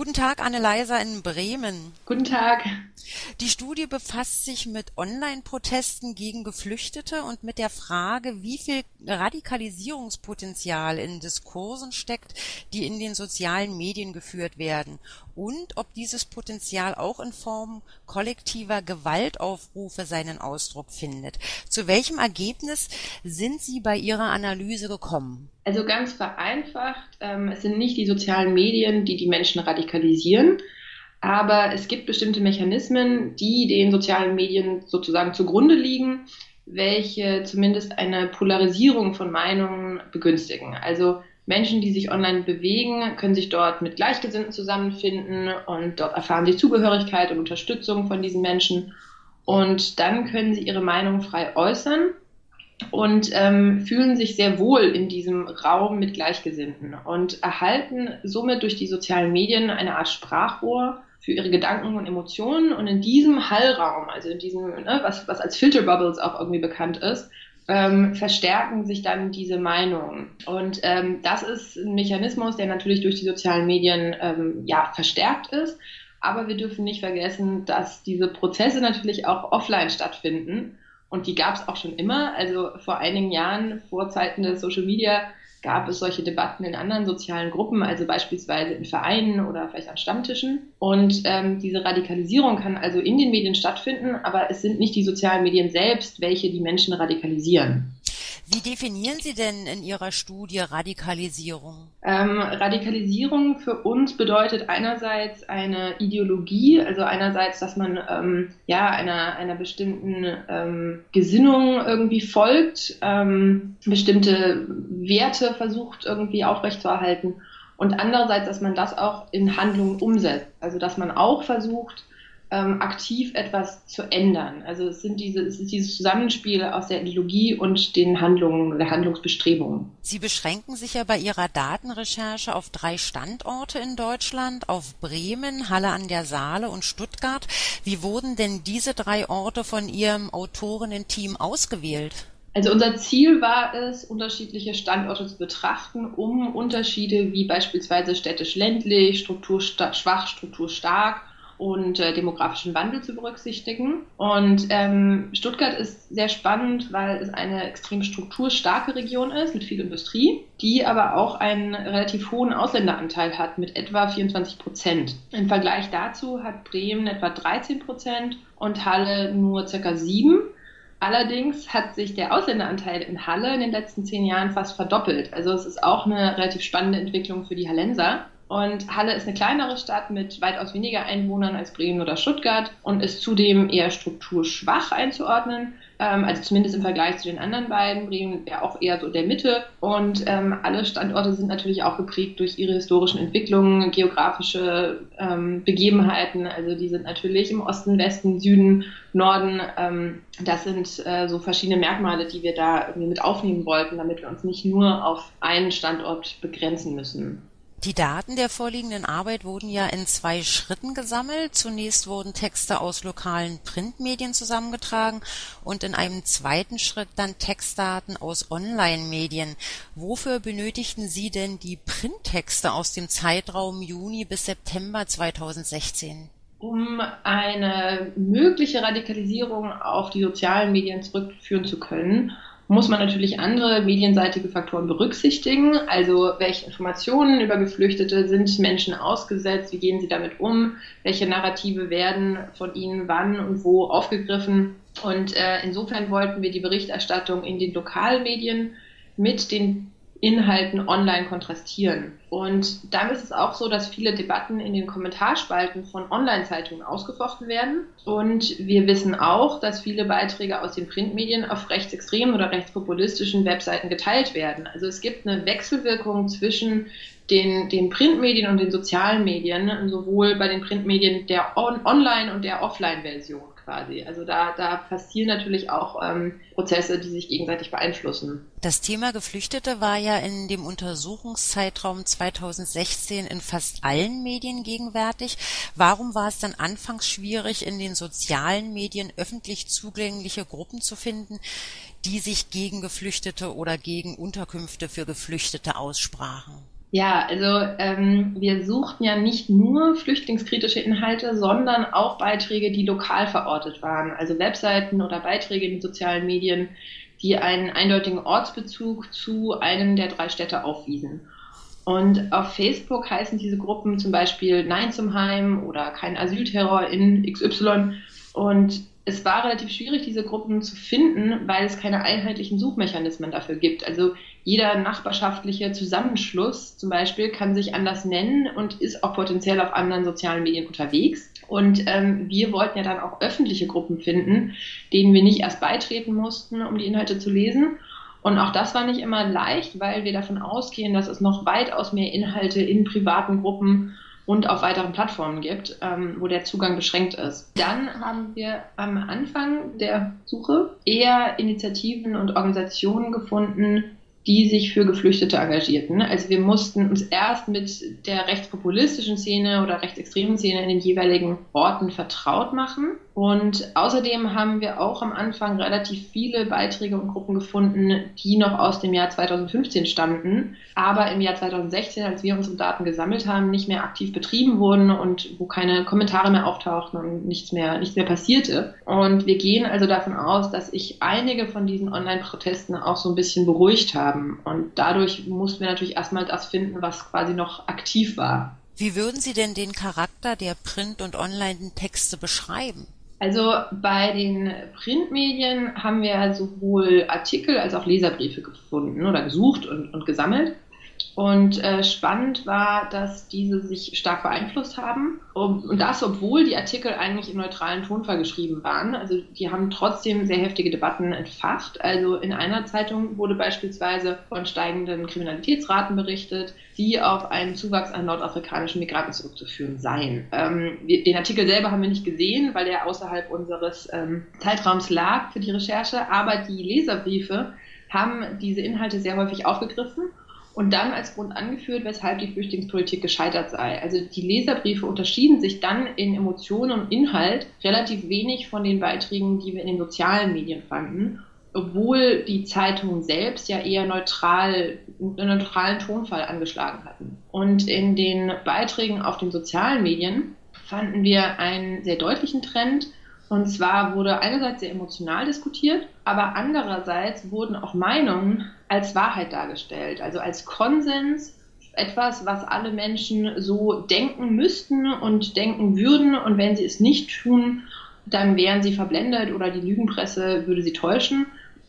Guten Tag, Anne-Leisa in Bremen. Guten Tag. Die Studie befasst sich mit Online-Protesten gegen Geflüchtete und mit der Frage, wie viel Radikalisierungspotenzial in Diskursen steckt, die in den sozialen Medien geführt werden und ob dieses Potenzial auch in Form kollektiver Gewaltaufrufe seinen Ausdruck findet. Zu welchem Ergebnis sind Sie bei Ihrer Analyse gekommen? Also ganz vereinfacht, ähm, es sind nicht die sozialen Medien, die die Menschen radikalisieren, aber es gibt bestimmte Mechanismen, die den sozialen Medien sozusagen zugrunde liegen, welche zumindest eine Polarisierung von Meinungen begünstigen. Also Menschen, die sich online bewegen, können sich dort mit Gleichgesinnten zusammenfinden und dort erfahren sie Zugehörigkeit und Unterstützung von diesen Menschen. Und dann können sie ihre Meinung frei äußern und ähm, fühlen sich sehr wohl in diesem Raum mit Gleichgesinnten und erhalten somit durch die sozialen Medien eine Art Sprachrohr für ihre Gedanken und Emotionen. Und in diesem Hallraum, also in diesem, ne, was, was als Filterbubbles auch irgendwie bekannt ist, ähm, verstärken sich dann diese Meinungen. Und ähm, das ist ein Mechanismus, der natürlich durch die sozialen Medien ähm, ja, verstärkt ist. Aber wir dürfen nicht vergessen, dass diese Prozesse natürlich auch offline stattfinden und die gab es auch schon immer. Also vor einigen Jahren, vor Zeiten der Social Media, gab es solche Debatten in anderen sozialen Gruppen, also beispielsweise in Vereinen oder vielleicht an Stammtischen. Und ähm, diese Radikalisierung kann also in den Medien stattfinden, aber es sind nicht die sozialen Medien selbst, welche die Menschen radikalisieren. Wie definieren Sie denn in Ihrer Studie Radikalisierung? Ähm, Radikalisierung für uns bedeutet einerseits eine Ideologie, also einerseits, dass man ähm, ja einer, einer bestimmten ähm, Gesinnung irgendwie folgt, ähm, bestimmte Werte versucht irgendwie aufrechtzuerhalten und andererseits, dass man das auch in Handlungen umsetzt, also dass man auch versucht, ähm, aktiv etwas zu ändern. Also es sind diese, es ist dieses Zusammenspiel aus der Ideologie und den Handlungen, der Handlungsbestrebungen. Sie beschränken sich ja bei Ihrer Datenrecherche auf drei Standorte in Deutschland, auf Bremen, Halle an der Saale und Stuttgart. Wie wurden denn diese drei Orte von Ihrem Autorinnen-Team ausgewählt? Also unser Ziel war es, unterschiedliche Standorte zu betrachten, um Unterschiede wie beispielsweise städtisch-ländlich, strukturschwach, strukturstark und äh, demografischen Wandel zu berücksichtigen. Und ähm, Stuttgart ist sehr spannend, weil es eine extrem strukturstarke Region ist mit viel Industrie, die aber auch einen relativ hohen Ausländeranteil hat mit etwa 24 Prozent. Im Vergleich dazu hat Bremen etwa 13 Prozent und Halle nur circa 7. Allerdings hat sich der Ausländeranteil in Halle in den letzten zehn Jahren fast verdoppelt. Also es ist auch eine relativ spannende Entwicklung für die Hallenser. Und Halle ist eine kleinere Stadt mit weitaus weniger Einwohnern als Bremen oder Stuttgart und ist zudem eher strukturschwach einzuordnen, ähm, also zumindest im Vergleich zu den anderen beiden. Bremen wäre auch eher so der Mitte. Und ähm, alle Standorte sind natürlich auch geprägt durch ihre historischen Entwicklungen, geografische ähm, Begebenheiten. Also die sind natürlich im Osten, Westen, Süden, Norden. Ähm, das sind äh, so verschiedene Merkmale, die wir da irgendwie mit aufnehmen wollten, damit wir uns nicht nur auf einen Standort begrenzen müssen. Die Daten der vorliegenden Arbeit wurden ja in zwei Schritten gesammelt. Zunächst wurden Texte aus lokalen Printmedien zusammengetragen und in einem zweiten Schritt dann Textdaten aus Online-Medien. Wofür benötigten Sie denn die Printtexte aus dem Zeitraum Juni bis September 2016? Um eine mögliche Radikalisierung auf die sozialen Medien zurückführen zu können muss man natürlich andere medienseitige Faktoren berücksichtigen. Also welche Informationen über Geflüchtete sind Menschen ausgesetzt, wie gehen sie damit um, welche Narrative werden von ihnen wann und wo aufgegriffen. Und äh, insofern wollten wir die Berichterstattung in den Lokalmedien mit den Inhalten online kontrastieren. Und dann ist es auch so, dass viele Debatten in den Kommentarspalten von Online-Zeitungen ausgefochten werden. Und wir wissen auch, dass viele Beiträge aus den Printmedien auf rechtsextremen oder rechtspopulistischen Webseiten geteilt werden. Also es gibt eine Wechselwirkung zwischen den, den Printmedien und den sozialen Medien, sowohl bei den Printmedien der On Online- und der Offline-Version quasi. Also da, da passieren natürlich auch ähm, Prozesse, die sich gegenseitig beeinflussen. Das Thema Geflüchtete war ja in dem Untersuchungszeitraum 2016 in fast allen Medien gegenwärtig. Warum war es dann anfangs schwierig, in den sozialen Medien öffentlich zugängliche Gruppen zu finden, die sich gegen Geflüchtete oder gegen Unterkünfte für Geflüchtete aussprachen? Ja, also ähm, wir suchten ja nicht nur flüchtlingskritische Inhalte, sondern auch Beiträge, die lokal verortet waren. Also Webseiten oder Beiträge in den sozialen Medien, die einen eindeutigen Ortsbezug zu einem der drei Städte aufwiesen. Und auf Facebook heißen diese Gruppen zum Beispiel Nein zum Heim oder kein Asylterror in XY. Und es war relativ schwierig, diese Gruppen zu finden, weil es keine einheitlichen Suchmechanismen dafür gibt. Also jeder nachbarschaftliche Zusammenschluss zum Beispiel kann sich anders nennen und ist auch potenziell auf anderen sozialen Medien unterwegs. Und ähm, wir wollten ja dann auch öffentliche Gruppen finden, denen wir nicht erst beitreten mussten, um die Inhalte zu lesen. Und auch das war nicht immer leicht, weil wir davon ausgehen, dass es noch weitaus mehr Inhalte in privaten Gruppen und auf weiteren Plattformen gibt, ähm, wo der Zugang beschränkt ist. Dann haben wir am Anfang der Suche eher Initiativen und Organisationen gefunden, die sich für Geflüchtete engagierten. Also wir mussten uns erst mit der rechtspopulistischen Szene oder rechtsextremen Szene in den jeweiligen Orten vertraut machen. Und außerdem haben wir auch am Anfang relativ viele Beiträge und Gruppen gefunden, die noch aus dem Jahr 2015 stammten, aber im Jahr 2016, als wir unsere Daten gesammelt haben, nicht mehr aktiv betrieben wurden und wo keine Kommentare mehr auftauchten und nichts mehr, nichts mehr passierte. Und wir gehen also davon aus, dass sich einige von diesen Online-Protesten auch so ein bisschen beruhigt haben. Und dadurch mussten wir natürlich erstmal das finden, was quasi noch aktiv war. Wie würden Sie denn den Charakter der Print- und Online-Texte beschreiben? Also bei den Printmedien haben wir sowohl Artikel als auch Leserbriefe gefunden oder gesucht und, und gesammelt. Und äh, spannend war, dass diese sich stark beeinflusst haben. und das, obwohl die Artikel eigentlich im neutralen Tonfall geschrieben waren. Also die haben trotzdem sehr heftige Debatten entfacht. Also in einer Zeitung wurde beispielsweise von steigenden Kriminalitätsraten berichtet, die auf einen Zuwachs an nordafrikanischen Migranten zurückzuführen seien. Ähm, den Artikel selber haben wir nicht gesehen, weil er außerhalb unseres ähm, Zeitraums lag für die Recherche. Aber die Leserbriefe haben diese Inhalte sehr häufig aufgegriffen und dann als Grund angeführt, weshalb die Flüchtlingspolitik gescheitert sei. Also die Leserbriefe unterschieden sich dann in Emotionen und Inhalt relativ wenig von den Beiträgen, die wir in den sozialen Medien fanden, obwohl die Zeitungen selbst ja eher neutral, einen neutralen Tonfall angeschlagen hatten. Und in den Beiträgen auf den sozialen Medien fanden wir einen sehr deutlichen Trend, und zwar wurde einerseits sehr emotional diskutiert, aber andererseits wurden auch Meinungen als Wahrheit dargestellt, also als Konsens, etwas, was alle Menschen so denken müssten und denken würden. Und wenn sie es nicht tun, dann wären sie verblendet oder die Lügenpresse würde sie täuschen.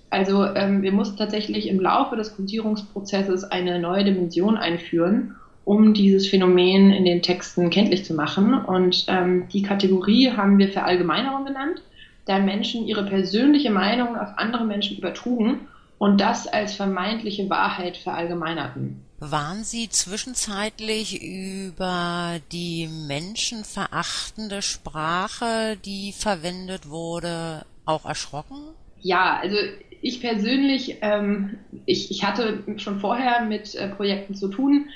Also ähm, wir mussten tatsächlich im Laufe des Kodierungsprozesses eine neue Dimension einführen um dieses Phänomen in den Texten kenntlich zu machen. Und ähm, die Kategorie haben wir Verallgemeinerung genannt, da Menschen ihre persönliche Meinung auf andere Menschen übertrugen und das als vermeintliche Wahrheit verallgemeinerten. Waren Sie zwischenzeitlich über die menschenverachtende Sprache, die verwendet wurde, auch erschrocken? Ja, also ich persönlich, ähm, ich, ich hatte schon vorher mit äh, Projekten zu tun,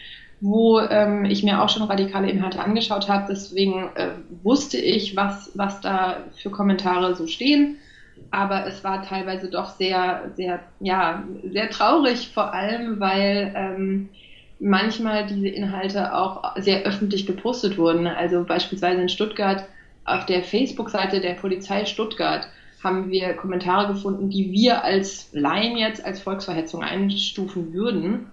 wo ähm, ich mir auch schon radikale Inhalte angeschaut habe. Deswegen äh, wusste ich, was, was da für Kommentare so stehen. Aber es war teilweise doch sehr, sehr, ja, sehr traurig, vor allem, weil ähm, manchmal diese Inhalte auch sehr öffentlich gepostet wurden. Also beispielsweise in Stuttgart auf der Facebook-Seite der Polizei Stuttgart haben wir Kommentare gefunden, die wir als Laien jetzt als Volksverhetzung einstufen würden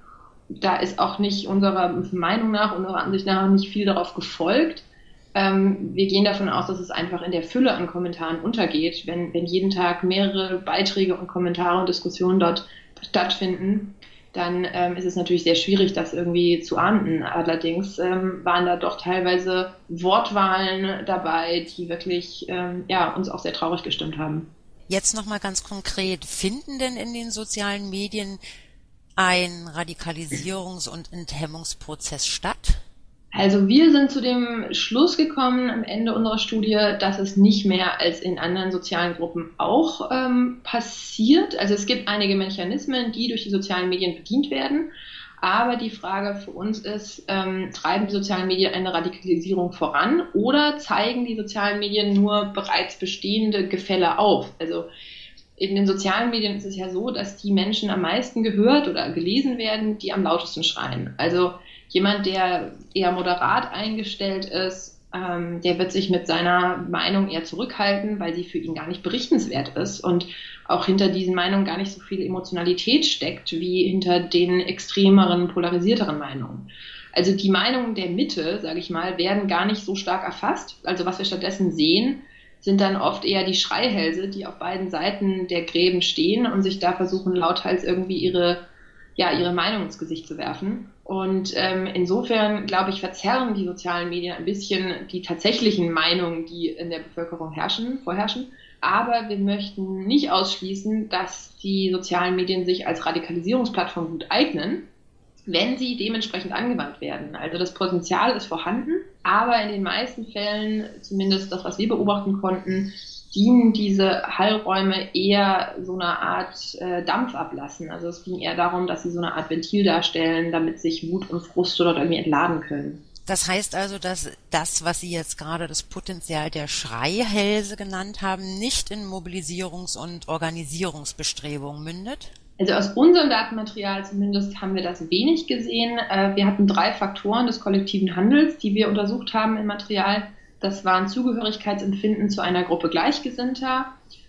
da ist auch nicht unserer Meinung nach, unserer Ansicht nach nicht viel darauf gefolgt. Ähm, wir gehen davon aus, dass es einfach in der Fülle an Kommentaren untergeht, wenn, wenn jeden Tag mehrere Beiträge und Kommentare und Diskussionen dort stattfinden, dann ähm, ist es natürlich sehr schwierig, das irgendwie zu ahnden. Allerdings ähm, waren da doch teilweise Wortwahlen dabei, die wirklich ähm, ja, uns auch sehr traurig gestimmt haben. Jetzt nochmal ganz konkret, finden denn in den sozialen Medien ein Radikalisierungs- und Enthemmungsprozess statt? Also wir sind zu dem Schluss gekommen am Ende unserer Studie, dass es nicht mehr als in anderen sozialen Gruppen auch ähm, passiert. Also es gibt einige Mechanismen, die durch die sozialen Medien bedient werden. Aber die Frage für uns ist, ähm, treiben die sozialen Medien eine Radikalisierung voran oder zeigen die sozialen Medien nur bereits bestehende Gefälle auf? Also in den sozialen Medien ist es ja so, dass die Menschen am meisten gehört oder gelesen werden, die am lautesten schreien. Also Jemand, der eher moderat eingestellt ist, ähm, der wird sich mit seiner Meinung eher zurückhalten, weil sie für ihn gar nicht berichtenswert ist und auch hinter diesen Meinungen gar nicht so viel Emotionalität steckt wie hinter den extremeren, polarisierteren Meinungen. Also die Meinungen der Mitte, sage ich mal, werden gar nicht so stark erfasst. Also was wir stattdessen sehen, sind dann oft eher die Schreihälse, die auf beiden Seiten der Gräben stehen und sich da versuchen, lauthals irgendwie ihre, ja, ihre Meinung ins Gesicht zu werfen. Und ähm, insofern, glaube ich, verzerren die sozialen Medien ein bisschen die tatsächlichen Meinungen, die in der Bevölkerung herrschen, vorherrschen. Aber wir möchten nicht ausschließen, dass die sozialen Medien sich als Radikalisierungsplattform gut eignen wenn sie dementsprechend angewandt werden. Also das Potenzial ist vorhanden, aber in den meisten Fällen, zumindest das, was wir beobachten konnten, dienen diese Hallräume eher so einer Art äh, Dampf ablassen. Also es ging eher darum, dass sie so eine Art Ventil darstellen, damit sich Wut und Frust dort irgendwie entladen können. Das heißt also, dass das, was Sie jetzt gerade das Potenzial der Schreihälse genannt haben, nicht in Mobilisierungs- und Organisierungsbestrebungen mündet? Also aus unserem Datenmaterial zumindest haben wir das wenig gesehen. Äh, wir hatten drei Faktoren des kollektiven Handels, die wir untersucht haben im Material. Das waren Zugehörigkeitsempfinden zu einer Gruppe Gleichgesinnter,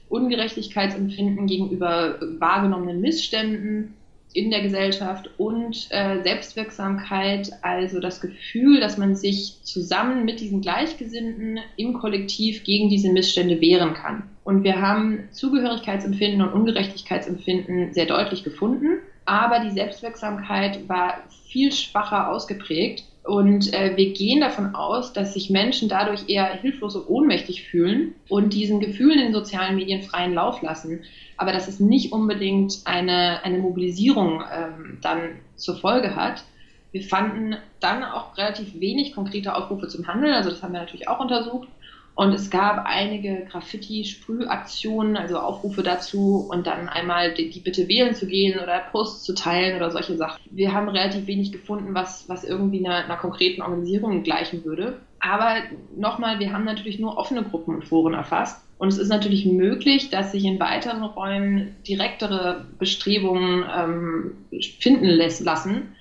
Ungerechtigkeitsempfinden gegenüber wahrgenommenen Missständen, in der Gesellschaft und äh, Selbstwirksamkeit, also das Gefühl, dass man sich zusammen mit diesen Gleichgesinnten im Kollektiv gegen diese Missstände wehren kann. Und wir haben Zugehörigkeitsempfinden und Ungerechtigkeitsempfinden sehr deutlich gefunden, aber die Selbstwirksamkeit war viel schwacher ausgeprägt. Und äh, wir gehen davon aus, dass sich Menschen dadurch eher hilflos und ohnmächtig fühlen und diesen Gefühlen in sozialen Medien freien Lauf lassen aber dass es nicht unbedingt eine, eine Mobilisierung ähm, dann zur Folge hat. Wir fanden dann auch relativ wenig konkrete Aufrufe zum Handel, also das haben wir natürlich auch untersucht. Und es gab einige Graffiti-Sprühaktionen, also Aufrufe dazu und dann einmal die, die, Bitte wählen zu gehen oder Posts zu teilen oder solche Sachen. Wir haben relativ wenig gefunden, was, was irgendwie einer, einer konkreten Organisierung gleichen würde. Aber nochmal, wir haben natürlich nur offene Gruppen und Foren erfasst. Und es ist natürlich möglich, dass sich in weiteren Räumen direktere Bestrebungen ähm, finden lassen.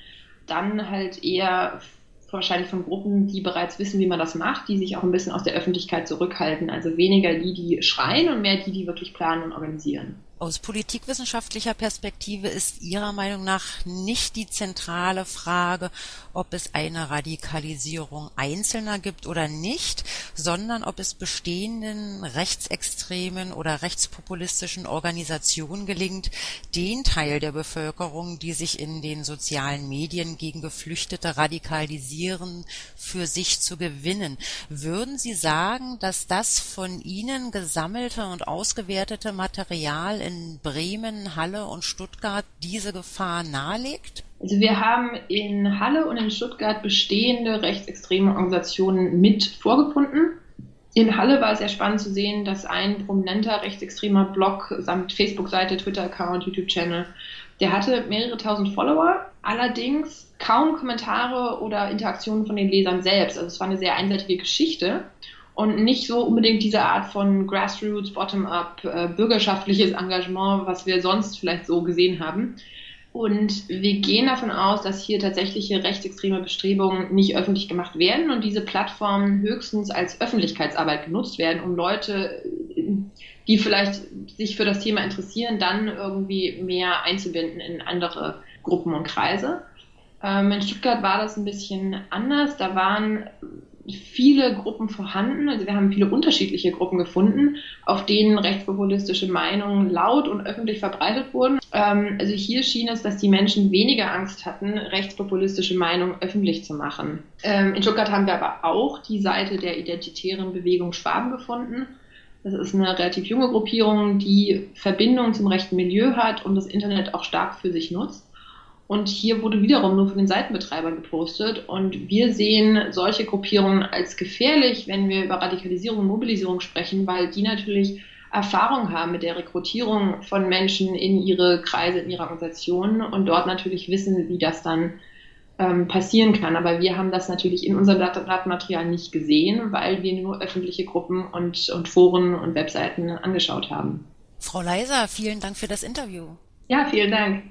Dann halt eher wahrscheinlich von Gruppen, die bereits wissen, wie man das macht, die sich auch ein bisschen aus der Öffentlichkeit zurückhalten. Also weniger die, die schreien und mehr die, die wirklich planen und organisieren. Aus politikwissenschaftlicher Perspektive ist Ihrer Meinung nach nicht die zentrale Frage, ob es eine Radikalisierung Einzelner gibt oder nicht, sondern ob es bestehenden rechtsextremen oder rechtspopulistischen Organisationen gelingt, den Teil der Bevölkerung, die sich in den sozialen Medien gegen Geflüchtete radikalisieren, für sich zu gewinnen. Würden Sie sagen, dass das von Ihnen gesammelte und ausgewertete Material in Bremen, Halle und Stuttgart diese Gefahr nahelegt? Also wir haben in Halle und in Stuttgart bestehende rechtsextreme Organisationen mit vorgefunden. In Halle war es sehr spannend zu sehen, dass ein prominenter rechtsextremer Blog samt Facebook-Seite, Twitter-Account, YouTube-Channel, der hatte mehrere tausend Follower, allerdings kaum Kommentare oder Interaktionen von den Lesern selbst. Also es war eine sehr einseitige Geschichte und nicht so unbedingt diese Art von Grassroots, Bottom-up, äh, bürgerschaftliches Engagement, was wir sonst vielleicht so gesehen haben. Und wir gehen davon aus, dass hier tatsächliche rechtsextreme Bestrebungen nicht öffentlich gemacht werden und diese Plattformen höchstens als Öffentlichkeitsarbeit genutzt werden, um Leute, die vielleicht sich für das Thema interessieren, dann irgendwie mehr einzubinden in andere Gruppen und Kreise. Ähm, in Stuttgart war das ein bisschen anders. Da waren viele Gruppen vorhanden. Also wir haben viele unterschiedliche Gruppen gefunden, auf denen rechtspopulistische Meinungen laut und öffentlich verbreitet wurden. Ähm, also hier schien es, dass die Menschen weniger Angst hatten, rechtspopulistische Meinungen öffentlich zu machen. Ähm, in Stuttgart haben wir aber auch die Seite der identitären Bewegung Schwaben gefunden. Das ist eine relativ junge Gruppierung, die Verbindungen zum rechten Milieu hat und das Internet auch stark für sich nutzt. Und hier wurde wiederum nur von den Seitenbetreibern gepostet. Und wir sehen solche Gruppierungen als gefährlich, wenn wir über Radikalisierung und Mobilisierung sprechen, weil die natürlich Erfahrung haben mit der Rekrutierung von Menschen in ihre Kreise, in ihre Organisationen und dort natürlich wissen, wie das dann ähm, passieren kann. Aber wir haben das natürlich in unserem Datenmaterial nicht gesehen, weil wir nur öffentliche Gruppen und, und Foren und Webseiten angeschaut haben. Frau Leiser, vielen Dank für das Interview. Ja, vielen Dank.